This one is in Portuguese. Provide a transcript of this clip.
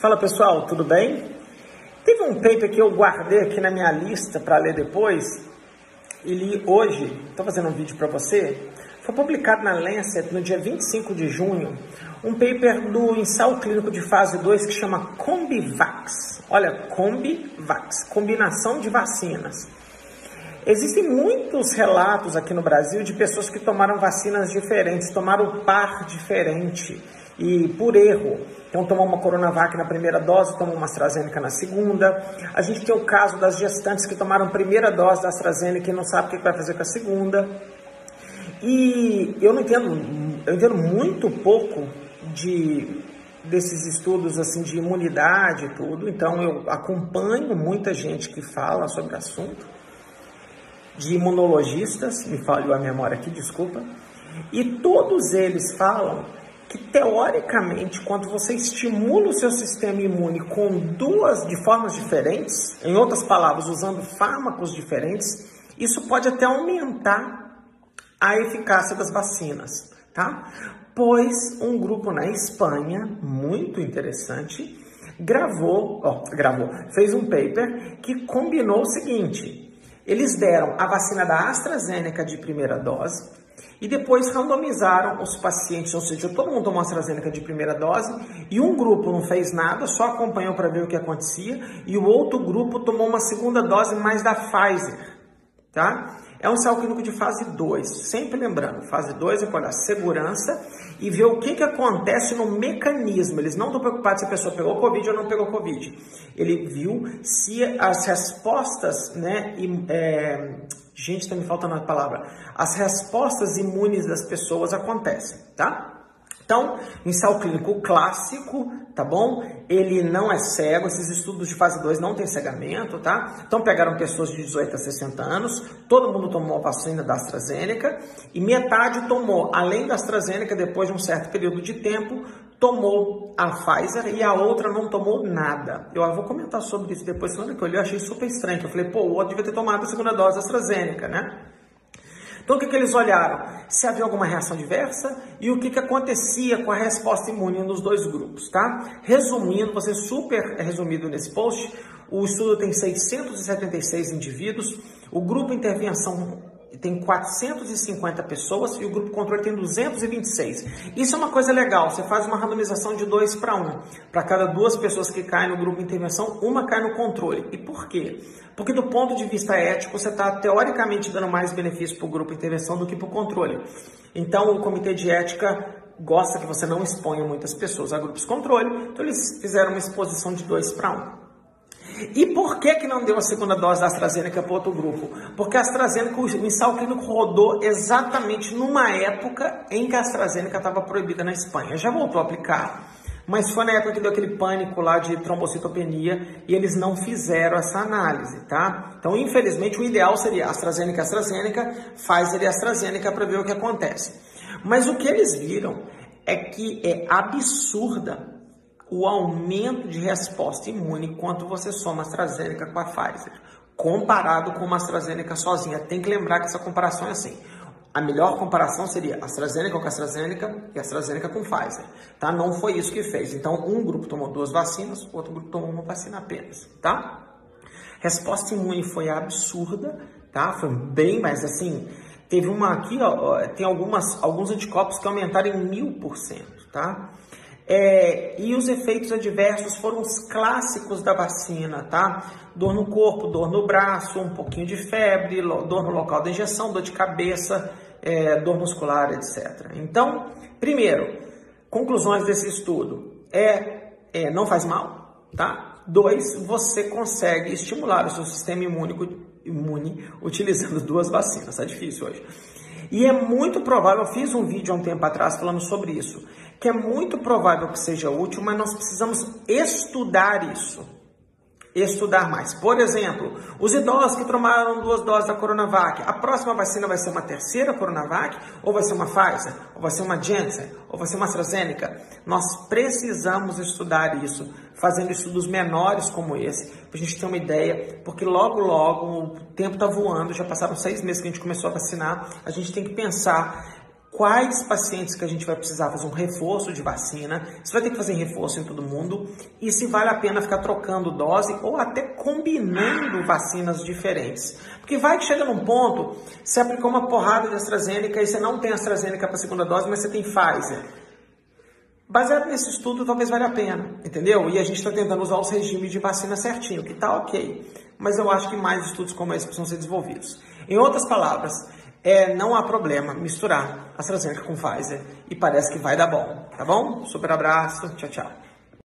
Fala pessoal, tudo bem? Teve um paper que eu guardei aqui na minha lista para ler depois e li hoje, estou fazendo um vídeo para você. Foi publicado na Lancet no dia 25 de junho, um paper do ensaio clínico de fase 2 que chama Combivax. Olha, Combivax, combinação de vacinas. Existem muitos relatos aqui no Brasil de pessoas que tomaram vacinas diferentes, tomaram par diferente e por erro. Então, tomou uma Coronavac na primeira dose, tomou uma AstraZeneca na segunda. A gente tem o caso das gestantes que tomaram a primeira dose da AstraZeneca e não sabe o que vai fazer com a segunda. E eu não entendo, eu entendo muito pouco de desses estudos assim de imunidade e tudo. Então, eu acompanho muita gente que fala sobre o assunto, de imunologistas, me falhou a memória aqui, desculpa. E todos eles falam que teoricamente, quando você estimula o seu sistema imune com duas de formas diferentes, em outras palavras, usando fármacos diferentes, isso pode até aumentar a eficácia das vacinas, tá? Pois um grupo na Espanha, muito interessante, gravou, ó, gravou, fez um paper que combinou o seguinte: eles deram a vacina da AstraZeneca de primeira dose e depois randomizaram os pacientes, ou seja, todo mundo tomou AstraZeneca de primeira dose e um grupo não fez nada, só acompanhou para ver o que acontecia e o outro grupo tomou uma segunda dose mais da Pfizer, tá? É um ensaio clínico de fase 2, sempre lembrando, fase 2 é para olhar segurança e ver o que, que acontece no mecanismo. Eles não estão preocupados se a pessoa pegou Covid ou não pegou Covid. Ele viu se as respostas, né, é, Gente, está me faltando a palavra. As respostas imunes das pessoas acontecem, tá? Então, ensaio clínico clássico, tá bom? Ele não é cego, esses estudos de fase 2 não tem cegamento, tá? Então, pegaram pessoas de 18 a 60 anos, todo mundo tomou a vacina da AstraZeneca e metade tomou, além da AstraZeneca, depois de um certo período de tempo, tomou a Pfizer e a outra não tomou nada. Eu vou comentar sobre isso depois, na que eu li, eu achei super estranho. Eu falei, pô, o outro devia ter tomado a segunda dose da AstraZeneca, né? Então, o que, que eles olharam? Se havia alguma reação diversa e o que, que acontecia com a resposta imune nos dois grupos, tá? Resumindo, você super resumido nesse post, o estudo tem 676 indivíduos, o grupo intervenção tem 450 pessoas e o grupo controle tem 226. Isso é uma coisa legal, você faz uma randomização de 2 para 1. Um. Para cada duas pessoas que caem no grupo intervenção, uma cai no controle. E por quê? Porque do ponto de vista ético, você está teoricamente dando mais benefício para o grupo intervenção do que para o controle. Então, o comitê de ética gosta que você não exponha muitas pessoas a grupos controle, então eles fizeram uma exposição de 2 para 1. E por que, que não deu a segunda dose da AstraZeneca para outro grupo? Porque a AstraZeneca, o ensaio clínico rodou exatamente numa época em que a AstraZeneca estava proibida na Espanha. Já voltou a aplicar, mas foi na época que deu aquele pânico lá de trombocitopenia e eles não fizeram essa análise, tá? Então, infelizmente, o ideal seria AstraZeneca, AstraZeneca, Pfizer e AstraZeneca para ver o que acontece. Mas o que eles viram é que é absurda o aumento de resposta imune quando você soma AstraZeneca com a Pfizer, comparado com uma AstraZeneca sozinha. Tem que lembrar que essa comparação é assim. A melhor comparação seria AstraZeneca com AstraZeneca e AstraZeneca com Pfizer, tá? Não foi isso que fez. Então, um grupo tomou duas vacinas, o outro grupo tomou uma vacina apenas, tá? Resposta imune foi absurda, tá? Foi bem, mas assim, teve uma aqui, ó, tem algumas, alguns anticorpos que aumentaram em mil por cento, tá? É, e os efeitos adversos foram os clássicos da vacina, tá? Dor no corpo, dor no braço, um pouquinho de febre, dor no local da injeção, dor de cabeça, é, dor muscular, etc. Então, primeiro, conclusões desse estudo. É, é, não faz mal, tá? Dois, você consegue estimular o seu sistema imune, imune utilizando duas vacinas. Tá difícil hoje. E é muito provável, eu fiz um vídeo há um tempo atrás falando sobre isso que é muito provável que seja útil, mas nós precisamos estudar isso. Estudar mais. Por exemplo, os idosos que tomaram duas doses da Coronavac, a próxima vacina vai ser uma terceira Coronavac, ou vai ser uma Pfizer, ou vai ser uma Janssen, ou vai ser uma AstraZeneca? Nós precisamos estudar isso, fazendo estudos menores como esse, para a gente ter uma ideia, porque logo, logo, o tempo está voando, já passaram seis meses que a gente começou a vacinar, a gente tem que pensar quais pacientes que a gente vai precisar fazer um reforço de vacina, se vai ter que fazer reforço em todo mundo e se vale a pena ficar trocando dose ou até combinando vacinas diferentes. Porque vai que chega num ponto, você aplicou uma porrada de AstraZeneca e você não tem AstraZeneca para a segunda dose, mas você tem Pfizer. Baseado nesse estudo, talvez valha a pena, entendeu? E a gente está tentando usar os regimes de vacina certinho, que tá ok. Mas eu acho que mais estudos como esse precisam ser desenvolvidos. Em outras palavras, é, não há problema misturar AstraZeneca com Pfizer e parece que vai dar bom, tá bom? Super abraço, tchau, tchau.